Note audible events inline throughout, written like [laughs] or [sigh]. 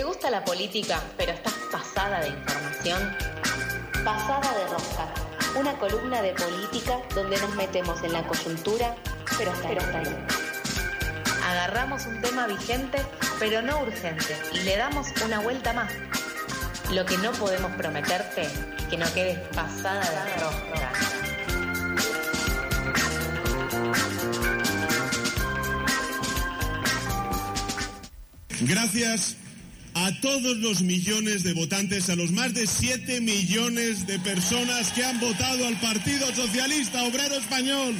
¿Te gusta la política, pero estás pasada de información? Pasada de rosca, una columna de política donde nos metemos en la coyuntura, pero hasta, ahí. Agarramos un tema vigente, pero no urgente, y le damos una vuelta más. Lo que no podemos prometerte es que no quedes pasada de rosca. Gracias a todos los millones de votantes, a los más de 7 millones de personas que han votado al Partido Socialista Obrero Español.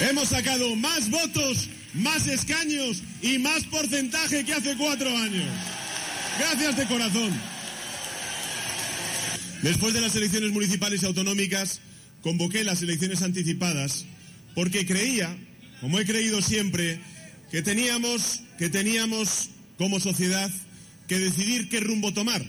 Hemos sacado más votos, más escaños y más porcentaje que hace cuatro años. Gracias de corazón. Después de las elecciones municipales y autonómicas, convoqué las elecciones anticipadas porque creía, como he creído siempre, que teníamos, que teníamos como sociedad que decidir qué rumbo tomar.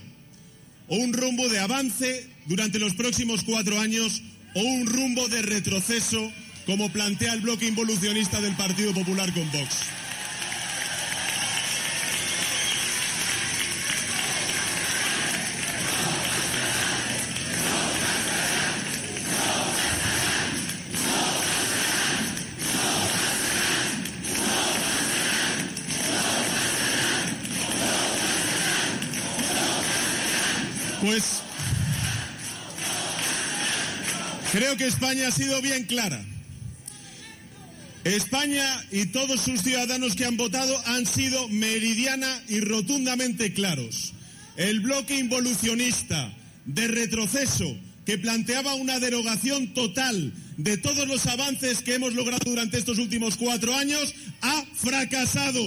O un rumbo de avance durante los próximos cuatro años o un rumbo de retroceso como plantea el bloque involucionista del Partido Popular con Vox. Pues creo España ha sido bien clara. España y todos sus ciudadanos que han votado han sido meridiana y rotundamente claros. El bloque involucionista de retroceso que planteaba una derogación total de todos los avances que hemos logrado durante estos últimos cuatro años ha fracasado.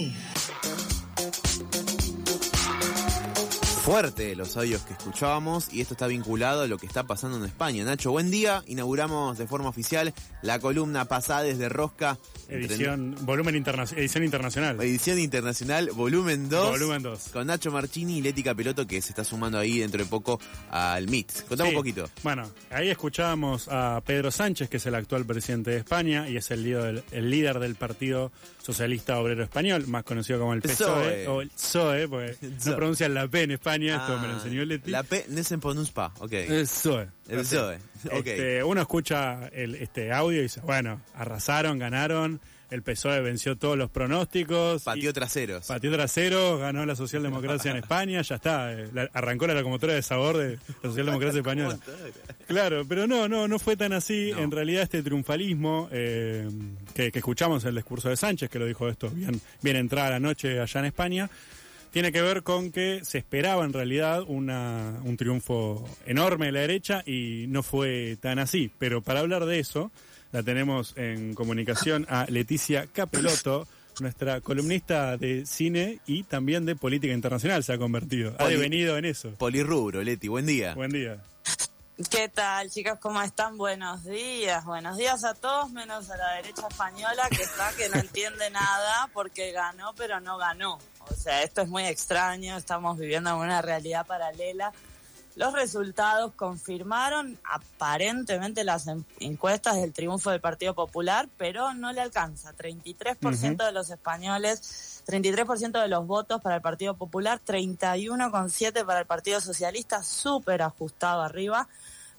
Fuerte los audios que escuchábamos y esto está vinculado a lo que está pasando en España. Nacho, buen día. Inauguramos de forma oficial la columna pasada desde Rosca. Edición, volumen internacional, edición internacional. Edición internacional, volumen 2. Volumen 2. Con Nacho Marchini y Leti Capeloto que se está sumando ahí dentro de poco al MIT. Contame Sí. un poquito. Bueno, ahí escuchábamos a Pedro Sánchez, que es el actual presidente de España y es el líder, el líder del Partido Socialista Obrero Español, más conocido como el PSOE, PSOE. o el PSOE, porque [laughs] no pronuncian la P en España, esto me lo Ah, enseñó Leti. La P no se pronuncia pas, ok. El ok. Este, uno escucha el, este audio y dice, bueno, arrasaron, ganaron, el PSOE venció todos los pronósticos. Pateó traseros. Pateó trasero, ganó la socialdemocracia en España, ya está. eh, la- arrancó la locomotora de sabor de la socialdemocracia española. Claro, pero no, no, no fue tan así. No. En realidad este triunfalismo eh, que, que escuchamos en el discurso de Sánchez, que lo dijo esto bien, bien entrada la noche allá en España, tiene que ver con que se esperaba en realidad una, un triunfo enorme de la derecha y no fue tan así. Pero para hablar de eso, la tenemos en comunicación a Leticia Capeloto, nuestra columnista de cine y también de política internacional se ha convertido. Ha Poli- devenido en eso. Polirrubro, Leti, buen día. Buen día. ¿Qué tal, chicos? ¿Cómo están? Buenos días. Buenos días a todos, menos a la derecha española que está que no entiende nada porque ganó, pero no ganó. O sea, esto es muy extraño. Estamos viviendo en una realidad paralela. Los resultados confirmaron aparentemente las en- encuestas del triunfo del Partido Popular, pero no le alcanza. 33% de los españoles, 33% de los votos para el Partido Popular, 31,7% para el Partido Socialista, súper ajustado arriba.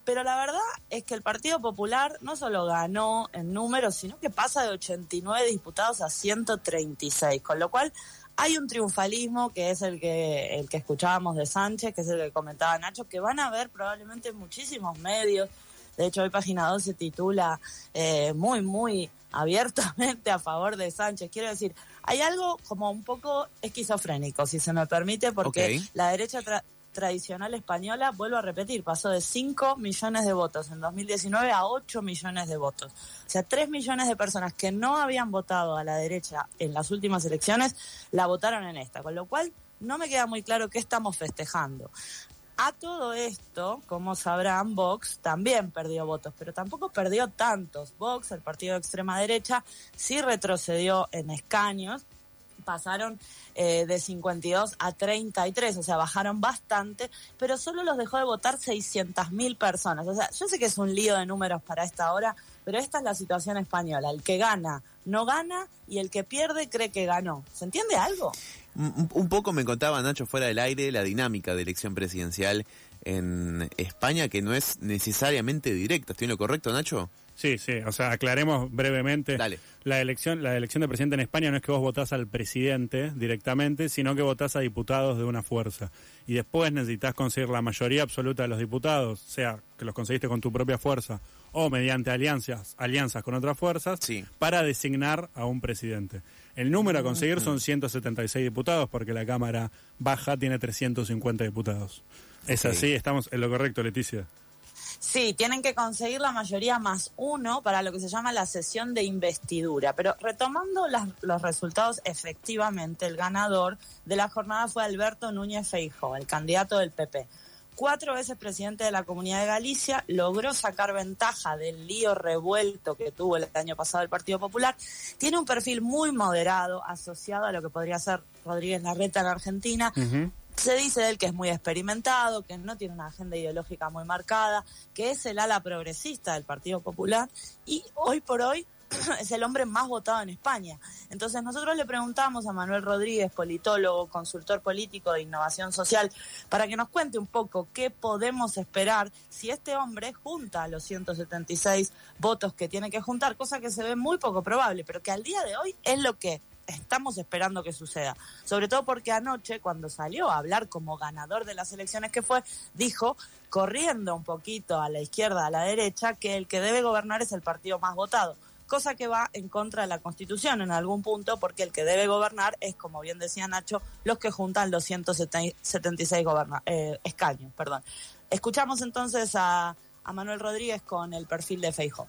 Pero la verdad es que el Partido Popular no solo ganó en números, sino que pasa de 89 diputados a 136, con lo cual hay un triunfalismo que es el que el que escuchábamos de Sánchez, que es el que comentaba Nacho, que van a ver probablemente muchísimos medios. De hecho, hoy Página 2 se titula eh, muy, muy abiertamente a favor de Sánchez. Quiero decir, hay algo como un poco esquizofrénico, si se me permite, porque la derecha tra- tradicional española, vuelvo a repetir, pasó de 5 millones de votos en 2019 a 8 millones de votos. O sea, 3 millones de personas que no habían votado a la derecha en las últimas elecciones, la votaron en esta. Con lo cual, no me queda muy claro qué estamos festejando. A todo esto, como sabrán, Vox también perdió votos, pero tampoco perdió tantos. Vox, el partido de extrema derecha, sí retrocedió en escaños, pasaron eh, de 52 a 33, o sea, bajaron bastante, pero solo los dejó de votar 600.000 personas. O sea, yo sé que es un lío de números para esta hora, pero esta es la situación española. El que gana no gana y el que pierde cree que ganó. ¿Se entiende algo? Un, poco me contaba Nacho fuera del aire la dinámica de elección presidencial en España que no es necesariamente directa. ¿Estoy en lo correcto, Nacho? Sí, sí, o sea, aclaremos brevemente. Dale. La elección, la elección de presidente en España no es que vos votás al presidente directamente, sino que votás a diputados de una fuerza. Y después necesitas conseguir la mayoría absoluta de los diputados, sea que los conseguiste con tu propia fuerza o mediante alianzas, alianzas con otras fuerzas, Sí. para designar a un presidente. El número a conseguir son 176 diputados, porque la Cámara Baja tiene 350 diputados. Es así, estamos en lo correcto, Leticia. Sí, tienen que conseguir la mayoría más uno para lo que se llama la sesión de investidura. Pero retomando las- los resultados, efectivamente, el ganador de la jornada fue Alberto Núñez Feijóo, el candidato del PP. Cuatro veces presidente de la Comunidad de Galicia, logró sacar ventaja del lío revuelto que tuvo el año pasado el Partido Popular. Tiene un perfil muy moderado, asociado a lo que podría ser Rodríguez Larreta en Argentina. Se dice de él que es muy experimentado, que no tiene una agenda ideológica muy marcada, que es el ala progresista del Partido Popular y hoy por hoy [clears throat] es el hombre más votado en España. Entonces nosotros le preguntamos a Manuel Rodríguez, politólogo, consultor político de innovación social, para que nos cuente un poco qué podemos esperar si este hombre junta los 176 votos que tiene que juntar, cosa que se ve muy poco probable, pero que al día de hoy es lo que estamos esperando que suceda. Sobre todo porque anoche, cuando salió a hablar como ganador de las elecciones que fue, dijo, corriendo un poquito a la izquierda, a la derecha, que el que debe gobernar es el partido más votado. Cosa que va en contra de la Constitución en algún punto, porque el que debe gobernar es, como bien decía Nacho, los que juntan los 176 goberna eh, escaños. Perdón. Escuchamos entonces a, a Manuel Rodríguez con el perfil de Feijóo.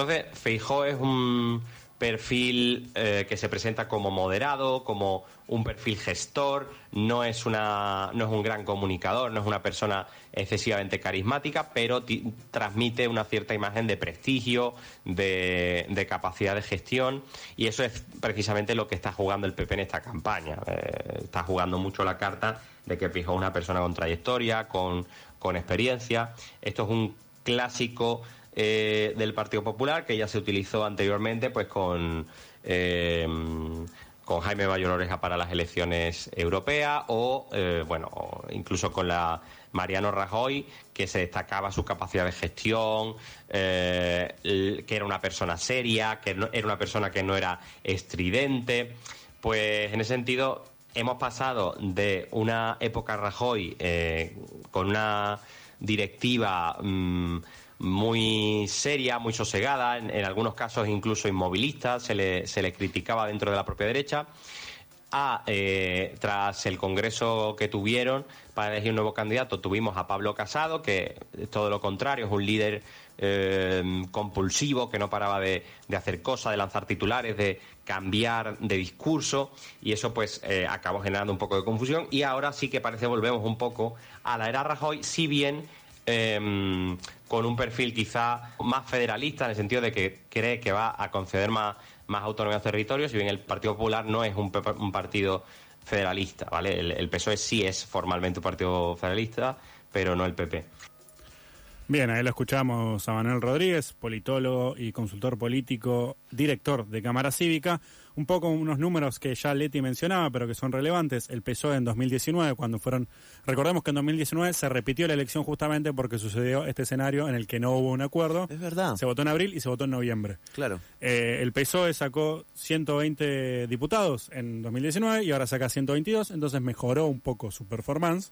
Entonces, Feijó es un perfil eh, que se presenta como moderado, como un perfil gestor, no es, una, no es un gran comunicador, no es una persona excesivamente carismática, pero transmite una cierta imagen de prestigio, de, capacidad de gestión, y eso es precisamente lo que está jugando el PP en esta campaña. Eh, está jugando mucho la carta de que Feijó es una persona con trayectoria, con, con experiencia. Esto es un clásico eh, del Partido Popular que ya se utilizó anteriormente pues con eh, con Jaime Mayor Oreja para las elecciones europeas o eh, bueno incluso con la Mariano Rajoy que se destacaba su capacidad de gestión que era una persona seria que no- era una persona que no era estridente. Pues en ese sentido hemos pasado de una época Rajoy con una directiva mm, muy seria, muy sosegada, en, algunos casos incluso inmovilista, se le, se le criticaba dentro de la propia derecha, a, eh, tras el congreso que tuvieron para elegir un nuevo candidato, tuvimos a Pablo Casado, que es todo lo contrario, es un líder eh, compulsivo que no paraba de, de hacer cosas, de lanzar titulares, de cambiar de discurso, y eso pues eh, acabó generando un poco de confusión, y ahora sí que parece volvemos un poco a la era Rajoy, si bien con un perfil quizá más federalista, en el sentido de que cree que va a conceder más, más autonomía a los territorios, si bien el Partido Popular no es un, un partido federalista, ¿vale? El, el PSOE sí es formalmente un partido federalista, pero no el PP. Bien, ahí lo escuchamos a Manuel Rodríguez, politólogo y consultor político, director de Cámara Cívica. Un poco unos números que ya Leti mencionaba, pero que son relevantes. El PSOE en 2019, cuando fueron... Recordemos que en 2019 se repitió la elección justamente porque sucedió este escenario en el que no hubo un acuerdo. Es verdad. Se votó en abril y se votó en noviembre. Claro. Eh, el PSOE sacó 120 diputados en 2019 y ahora saca 122, entonces mejoró un poco su performance.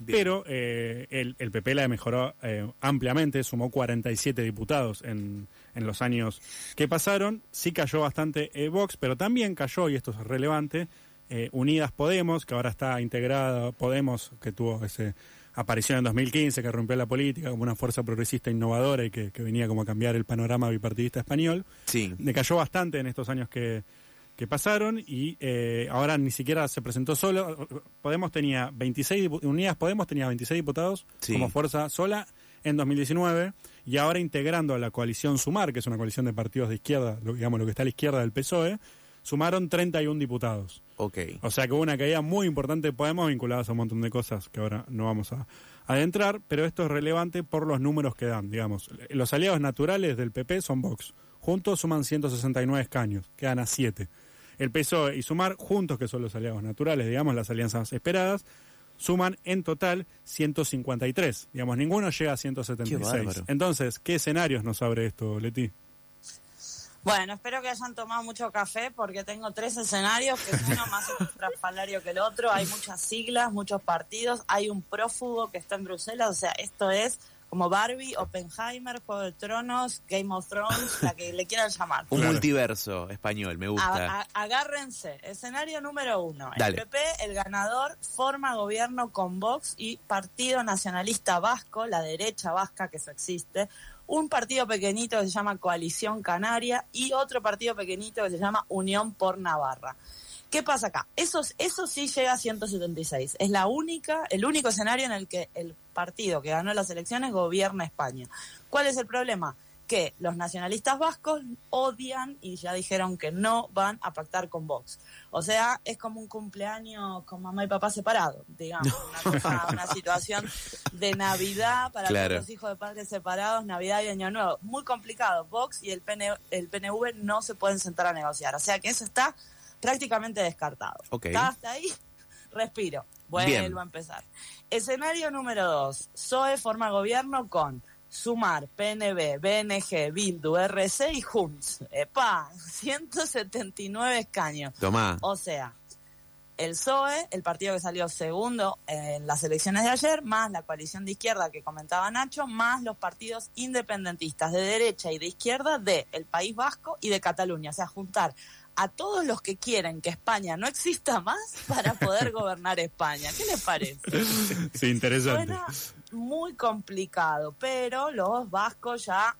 Bien. Pero eh, el, el PP la mejoró eh, ampliamente, sumó 47 diputados en, en los años que pasaron. Sí cayó bastante eh, Vox, pero también cayó, y esto es relevante, eh, Unidas Podemos, que ahora está integrada, Podemos, que tuvo ese aparición en 2015, que rompió la política como una fuerza progresista innovadora y que, que venía como a cambiar el panorama bipartidista español Sí. decayó bastante en estos años que, que pasaron y eh, ahora ni siquiera se presentó solo. Podemos tenía 26, dipu- Unidas Podemos tenía 26 diputados Sí. como fuerza sola en 2019 y ahora integrando a la coalición Sumar, que es una coalición de partidos de izquierda, lo, digamos lo que está a la izquierda del PSOE, sumaron 31 diputados. Ok. O sea que hubo una caída muy importante de Podemos vinculadas a un montón de cosas que ahora no vamos a, adentrar, pero esto es relevante por los números que dan, digamos. Los aliados naturales del PP son Vox. Juntos suman 169 escaños, quedan a 7. El PSOE y Sumar, juntos que son los aliados naturales, digamos, las alianzas esperadas, suman en total 153. Digamos, ninguno llega a 176. Entonces, ¿qué escenarios nos abre esto, Leti? Bueno, espero que hayan tomado mucho café porque tengo tres escenarios que uno más estrafalario que el otro. Hay muchas siglas, muchos partidos. Hay un prófugo que está en Bruselas. O sea, esto es como Barbie, Oppenheimer, Juego de Tronos, Game of Thrones, la que le quieran llamar. Un multiverso español, me gusta. agárrense. Escenario número uno. El PP, el ganador, forma gobierno con Vox y Partido Nacionalista Vasco, la derecha vasca, que eso existe, un partido pequeñito que se llama Coalición Canaria y otro partido pequeñito que se llama Unión por Navarra. ¿Qué pasa acá? Eso, eso sí llega a 176. Es la única, el único escenario en el que el partido que ganó las elecciones gobierna España. ¿Cuál es el problema? Que los nacionalistas vascos odian y ya dijeron que no van a pactar con Vox. O sea, es como un cumpleaños con mamá y papá separados, digamos. [laughs] Una, situación de Navidad para los hijos de padres separados, Navidad y Año Nuevo. Muy complicado. Vox y el, el PNV no se pueden sentar a negociar. O sea que eso está prácticamente descartado. Hasta ahí, [laughs] respiro. Vuelvo a empezar. Escenario número dos. PSOE forma gobierno con Sumar, PNB, BNG, Bildu, RC y Junts. ¡Epa! [laughs] 179 escaños. Tomá. O sea, el PSOE, el partido que salió segundo en las elecciones de ayer, más la coalición de izquierda que comentaba Nacho, más los partidos independentistas de derecha y de izquierda de el País Vasco y de Cataluña. O sea, juntar a todos los que quieren que España no exista más para poder [laughs] gobernar España. ¿Qué les parece? Sí, interesante. Suena muy complicado, pero los vascos ya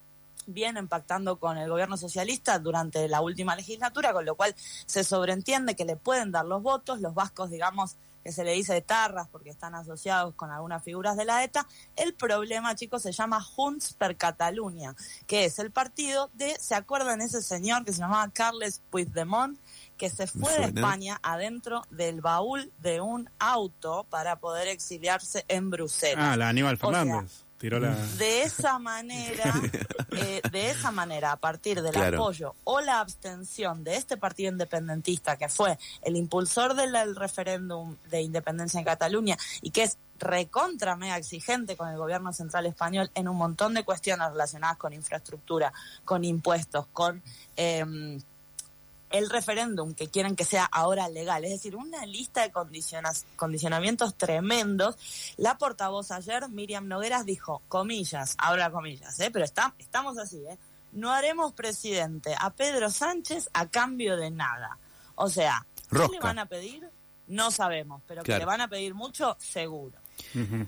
vienen pactando con el gobierno socialista durante la última legislatura, con lo cual se sobreentiende que le pueden dar los votos. Los vascos, digamos, que se le dice de tarras porque están asociados con algunas figuras de la ETA. El problema, chicos, se llama Junts per Catalunya, que es el partido de, ¿se acuerdan ese señor que se llamaba Carles Puigdemont? que se fue de España adentro del baúl de un auto para poder exiliarse en Bruselas. Ah, la Aníbal Fernández. De esa manera, [laughs] eh, de esa manera, a partir del apoyo o la abstención de este partido independentista, que fue el impulsor del referéndum de independencia en Cataluña y que es recontra mega exigente con el gobierno central español en un montón de cuestiones relacionadas con infraestructura, con impuestos, con... Eh, el referéndum que quieren que sea ahora legal, es decir, una lista de condicionamientos tremendos. La portavoz ayer, Miriam Nogueras, dijo, comillas, ahora comillas, ¿eh? pero está, estamos así, ¿eh? no haremos presidente a Pedro Sánchez a cambio de nada. O sea, ¿qué le van a pedir? No sabemos, pero que le van a pedir mucho, seguro.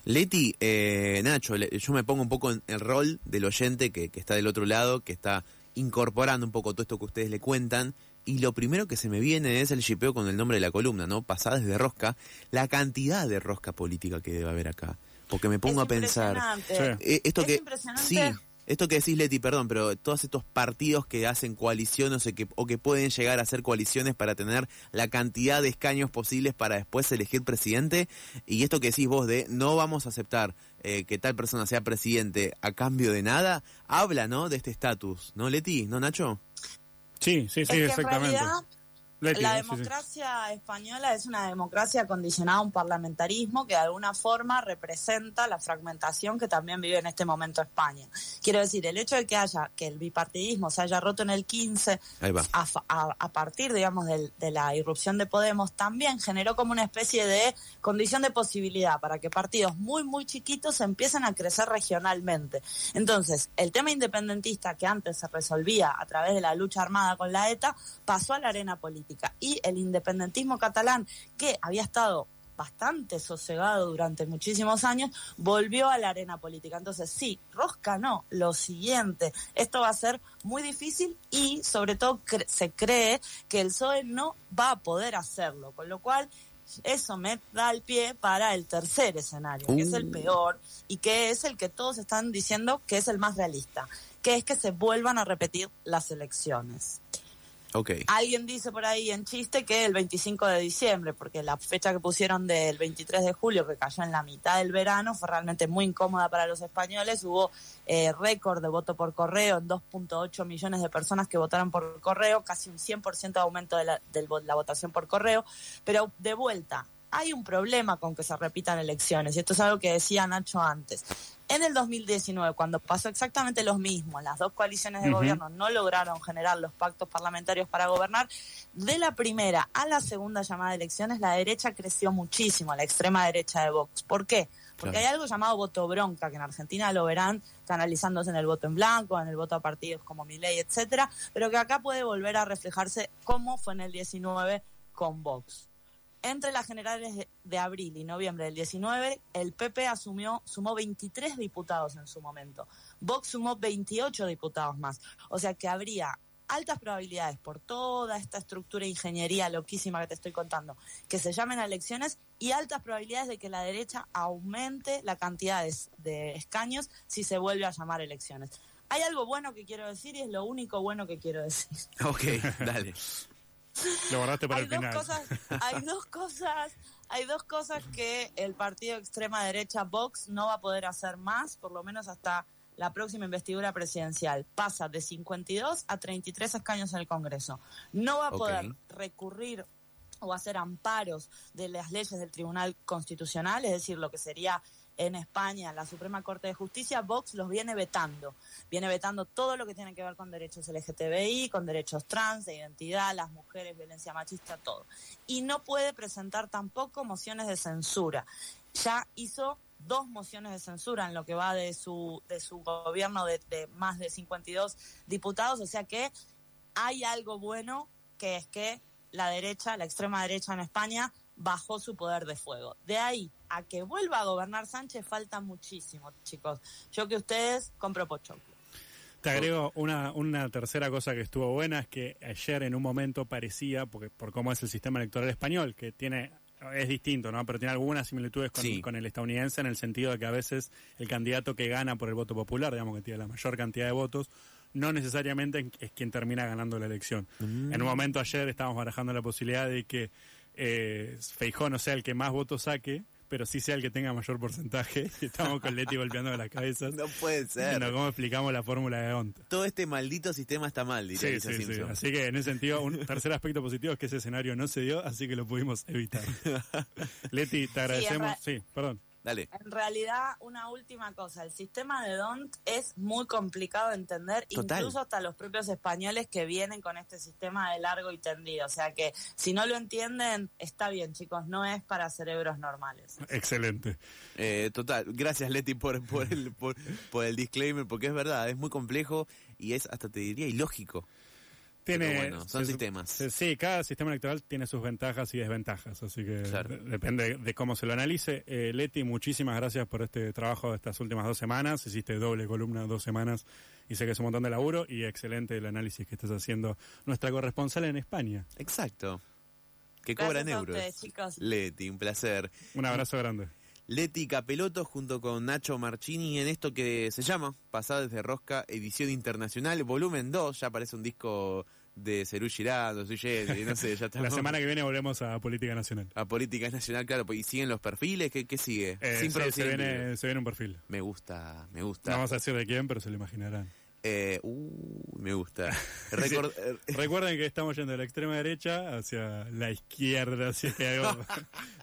Leti, eh, Nacho, yo me pongo un poco en el rol del oyente que, que está del otro lado, que está incorporando un poco todo esto que ustedes le cuentan y lo primero que se me viene es el shipeo con el nombre de la columna, ¿no? Pasadas de rosca, la cantidad de rosca política que debe haber acá. Porque me pongo a pensar. Eh, esto que, Sí, esto que decís, Leti, perdón, pero todos estos partidos que hacen coaliciones o que, o que pueden llegar a hacer coaliciones para tener la cantidad de escaños posibles para después elegir presidente, y esto que decís vos de no vamos a aceptar eh, que tal persona sea presidente a cambio de nada, habla, ¿no? De este estatus, ¿no, Leti? ¿No, Nacho? Sí, sí, sí, exactamente la democracia española es una democracia condicionada a un parlamentarismo que de alguna forma representa la fragmentación que también vive en este momento España. Quiero decir, el hecho de que haya que el bipartidismo se haya roto en el 15 a, partir, digamos, de, de, la irrupción de Podemos también generó como una especie de condición de posibilidad para que partidos muy, muy chiquitos empiecen a crecer regionalmente. Entonces, el tema independentista que antes se resolvía a través de la lucha armada con la ETA pasó a la arena política y el independentismo catalán, que había estado bastante sosegado durante muchísimos años, volvió a la arena política. Entonces, sí, Rosca no, lo siguiente, esto va a ser muy difícil y sobre todo se cree que el PSOE no va a poder hacerlo, con lo cual eso me da el pie para el tercer escenario, que es el uh. peor y que es el que todos están diciendo que es el más realista, que es que se vuelvan a repetir las elecciones. Ok. Alguien dice por ahí en chiste que el 25 de diciembre, porque la fecha que pusieron del 23 de julio, que cayó en la mitad del verano, fue realmente muy incómoda para los españoles. Hubo eh, récord de voto por correo en 2.8 millones de personas que votaron por correo, casi un 100% de aumento de la, de la votación por correo. Pero de vuelta, hay un problema con que se repitan elecciones, y esto es algo que decía Nacho antes. En el 2019, cuando pasó exactamente lo mismo, las dos coaliciones de gobierno no lograron generar los pactos parlamentarios para gobernar, de la primera a la segunda llamada de elecciones, la derecha creció muchísimo, la extrema derecha de Vox. ¿Por qué? Porque hay algo llamado voto bronca, que en Argentina lo verán canalizándose en el voto en blanco, en el voto a partidos como Milei, etcétera, pero que acá puede volver a reflejarse como fue en el 19 con Vox. Entre las generales de, abril y noviembre del 19, el PP asumió, sumó 23 diputados en su momento. Vox sumó 28 diputados más. O sea que habría altas probabilidades por toda esta estructura de ingeniería loquísima que te estoy contando, que se llamen a elecciones y altas probabilidades de que la derecha aumente la cantidad de, de escaños si se vuelve a llamar elecciones. Hay algo bueno que quiero decir y es lo único bueno que quiero decir. Ok, dale. [laughs] Lo guardaste para hay el dos final. Cosas, hay dos cosas, hay dos cosas que el partido extrema derecha Vox no va a poder hacer más, por lo menos hasta la próxima investidura presidencial. Pasa de 52 a 33 escaños en el Congreso. No va a poder recurrir o hacer amparos de las leyes del Tribunal Constitucional, es decir, lo que sería en España la Suprema Corte de Justicia, Vox los viene vetando. Viene vetando todo lo que tiene que ver con derechos LGTBI, con derechos trans, de identidad, las mujeres, violencia machista, todo. Y no puede presentar tampoco mociones de censura. Ya hizo dos mociones de censura en lo que va de su, de su gobierno de, de más de 52 diputados, o sea que hay algo bueno que es que la derecha, la extrema derecha en España, bajó su poder de fuego. De ahí a que vuelva a gobernar Sánchez falta muchísimo, chicos. Yo que ustedes compro pochoclo. Te agrego una, una tercera cosa que estuvo buena, es que ayer en un momento parecía, porque por cómo es el sistema electoral español, que tiene es distinto, ¿no? Pero tiene algunas similitudes con, Sí. con el estadounidense en el sentido de que a veces el candidato que gana por el voto popular, digamos que tiene la mayor cantidad de votos, no necesariamente es quien termina ganando la elección. En un momento ayer estábamos barajando la posibilidad de que eh, Feijó no sea el que más votos saque, pero sí sea el que tenga mayor porcentaje. Y [laughs] Estamos con Leti golpeando las cabezas. No puede ser. Bueno, ¿Cómo explicamos la fórmula de Onta? Todo este maldito sistema está mal, diría Sí, sí, sí. Así que en ese sentido, un tercer aspecto positivo es que ese escenario no se dio, así que lo pudimos evitar. [laughs] Leti, te agradecemos. Sí, Sí, perdón. Dale. En realidad, una última cosa, el sistema de DONT es muy complicado de entender, Total. incluso hasta los propios españoles que vienen con este sistema de largo y tendido. O sea que si no lo entienden, está bien, chicos, no es para cerebros normales. Excelente. Eh, total, gracias Leti por, por, el, por, por el disclaimer, porque es verdad, es muy complejo y es, hasta te diría, ilógico. Tiene, bueno, son se- sistemas. se- sí, cada sistema electoral tiene sus ventajas y desventajas, así que Claro. de- depende de cómo se lo analice. Eh, Leti, muchísimas gracias por este trabajo de estas últimas dos semanas. Hiciste doble columna dos semanas y sé que es un montón de laburo y excelente el análisis que estás haciendo nuestra corresponsal en España. Exacto. Que cobran Gracias euros. ustedes, chicos. Leti, un placer. Un abrazo grande. Leti Capeloto junto con Nacho Marchini en esto que se llama Pasadas de Rosca, edición internacional, volumen 2, ya parece un disco de Cerú Generis, no sé, ya [laughs] está. La semana que viene volvemos a Política Nacional. A Política Nacional, claro, pues, y siguen los perfiles, ¿qué, qué sigue? Eh, Sin sí, se, en viene, se viene un perfil. Me gusta, me No gusta. vamos a decir de quién, pero se lo imaginarán. Eh, uh, me gusta. [laughs] Record- Recuerden que estamos yendo de la extrema derecha hacia la izquierda, hacia algo,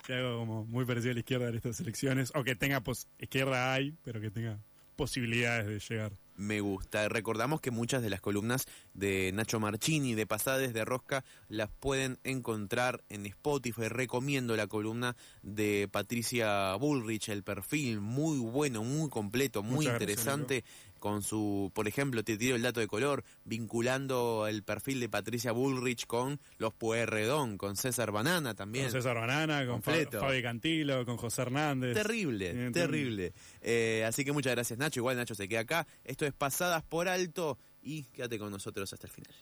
hacia algo como muy parecido a la izquierda en estas elecciones, o que tenga, pos- izquierda hay, pero que tenga posibilidades de llegar. Me gusta. Recordamos que muchas de las columnas de Nacho Marchini de Pasades de Rosca las pueden encontrar en Spotify. Recomiendo la columna de Patricia Bullrich, el perfil muy bueno, muy completo, muy Muchas gracias, interesante. Con su, por ejemplo, te tiro el dato de color, vinculando el perfil de Patricia Bullrich con los Pueyrredón, con César Banana también. Con César Banana, con Completo. Fabi Cantilo, con José Hernández. Terrible, Bien, terrible. Eh, así que muchas gracias Nacho. Igual Nacho se queda acá. Esto es Pasadas por Alto y quédate con nosotros hasta el final.